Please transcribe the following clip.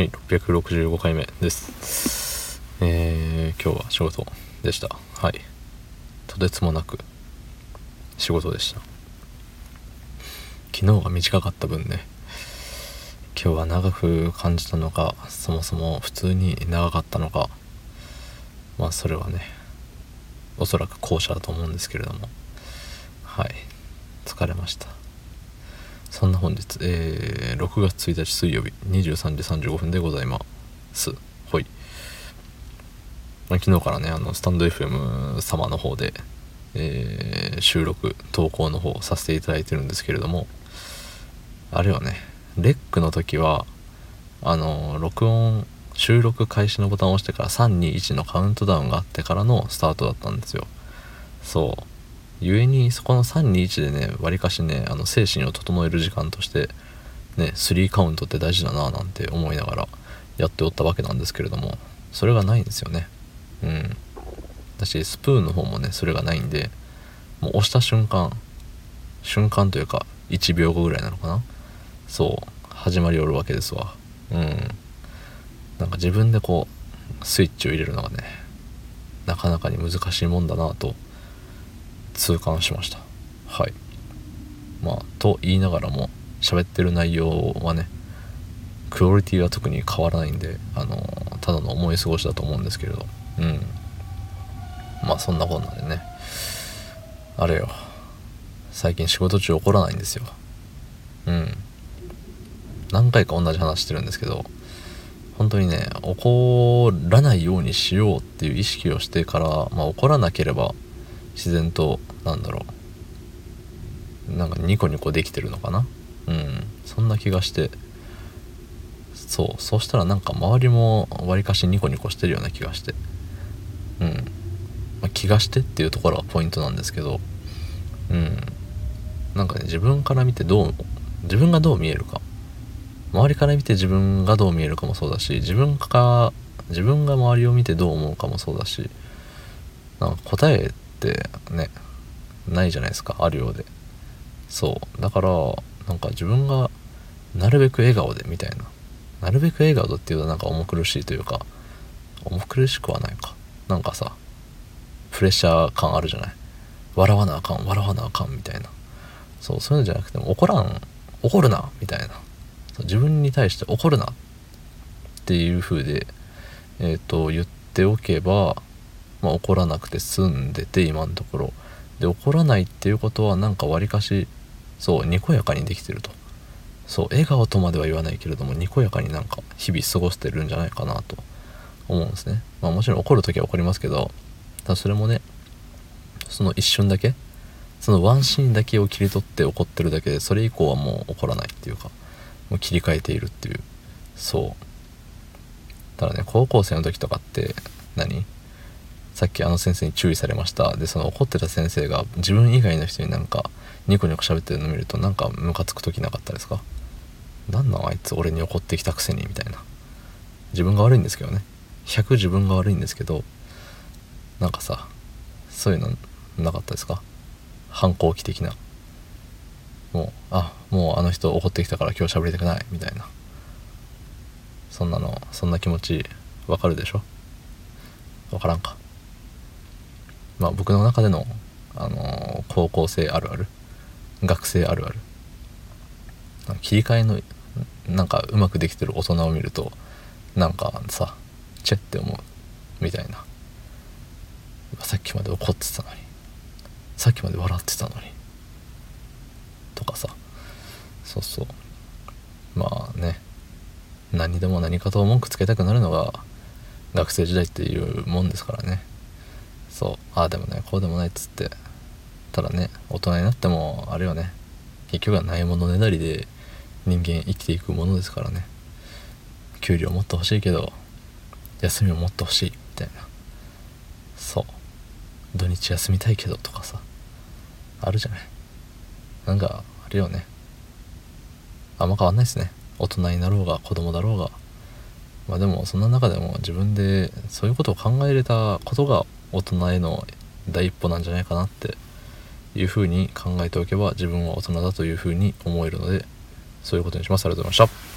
はい665回目です。えー、今日は仕事でした。はい。とてつもなく仕事でした。昨日が短かった分ね。今日は長く感じたのかそもそも普通に長かったのか。まあそれはねおそらく後者だと思うんですけれども。はい。疲れました。そんな本日、えー、6月1日水曜日23時35分でございます。ほい、まあ、昨日からねあのスタンド FM 様の方で、えー、収録投稿の方させていただいてるんですけれどもあれはねレックの時はあの録音収録開始のボタンを押してから321のカウントダウンがあってからのスタートだったんですよ。そう。故にそこの321でねわりかしねあの精神を整える時間としてね3カウントって大事だななんて思いながらやっておったわけなんですけれどもそれがないんですよね。うん。だしスプーンの方もねそれがないんでもう押した瞬間瞬間というか1秒後ぐらいなのかな？そう始まりおるわけですわ。うん。なんか自分でこうスイッチを入れるのがねなかなかに難しいもんだなと痛感しました。はい。まあと言いながらも喋ってる内容はねクオリティは特に変わらないんであのただの思い過ごしだと思うんですけれど。うん。まあそんなこんなでね。あれよ。最近仕事中怒らないんですよ。うん。何回か同じ話してるんですけど本当にね怒らないようにしようっていう意識をしてから、まあ、怒らなければ自然となんだろう。なんかニコニコできてるのかな？うん。そんな気がして。そう。そうしたらなんか周りもわりかしニコニコしてるような気がして。うん、まあ、気がしてっていうところがポイントなんですけど。うん。なんかね自分から見てどう自分がどう見えるか。周りから見て自分がどう見えるかもそうだし自分が自分が周りを見てどう思うかもそうだしなんか答えってねないじゃないですかあるようで。そう。だからなんか自分がなるべく笑顔でみたいな。なるべく笑顔っていうとなんか重苦しいというか重苦しくはないか。なんかさプレッシャー感あるじゃない。笑わなあかん笑わなあかんみたいな。そうそういうのじゃなくても怒らん怒るなみたいな。自分に対して怒るなっていう風でえっ、ー、と言っておけばまあ、怒らなくて済んでて今のところ。で怒らないっていうことはなんかわりかしそうにこやかにできてると。そう笑顔とまでは言わないけれどもにこやかになんか日々過ごしてるんじゃないかなと。思うんですね。まあもちろん怒る時は怒りますけどただそれもねその一瞬だけそのワンシーンだけを切り取って怒ってるだけでそれ以降はもう怒らないっていうかもう切り替えているっていう。そう。ただね高校生の時とかって何？さっきあの先生に注意されました。でその怒ってた先生が自分以外の人になんかニコニコ喋ってるの見るとなんかムカつく時なかったですか？なんなんあいつ俺に怒ってきたくせにみたいな。自分が悪いんですけどね。100自分が悪いんですけどなんかさそういうのなかったですか？反抗期的な。もうあもうあの人怒ってきたから今日喋りたくない。みたいな。そんなのそんな気持ちわかるでしょ？わからんか。まあ、僕の中での、あのー、高校生あるある学生あるある。切り替えのなんかうまくできてる大人を見るとなんかさチェって思うみたいな。さっきまで怒ってたのに。さっきまで笑ってたのに。とかさ。そうそう。まあね。何でも何かと文句つけたくなるのが学生時代っていうもんですからね。そう。ああでもねこうでもないっつって。ただね大人になってもあれよね。結局はないものねだりで人間生きていくものですからね。給料もっと欲しいけど休みももっと欲しいみたいな。そう。土日休みたいけどとかさ。あるじゃない。なんかあれよね。あんま変わんないですね。大人になろうが子供だろうが。まあでもそんな中でも自分でそういうことを考えれたことが大人への第一歩なんじゃないかなっていうふうに考えておけば自分は大人だというふうに思えるのでそういうことにします。ありがとうございました。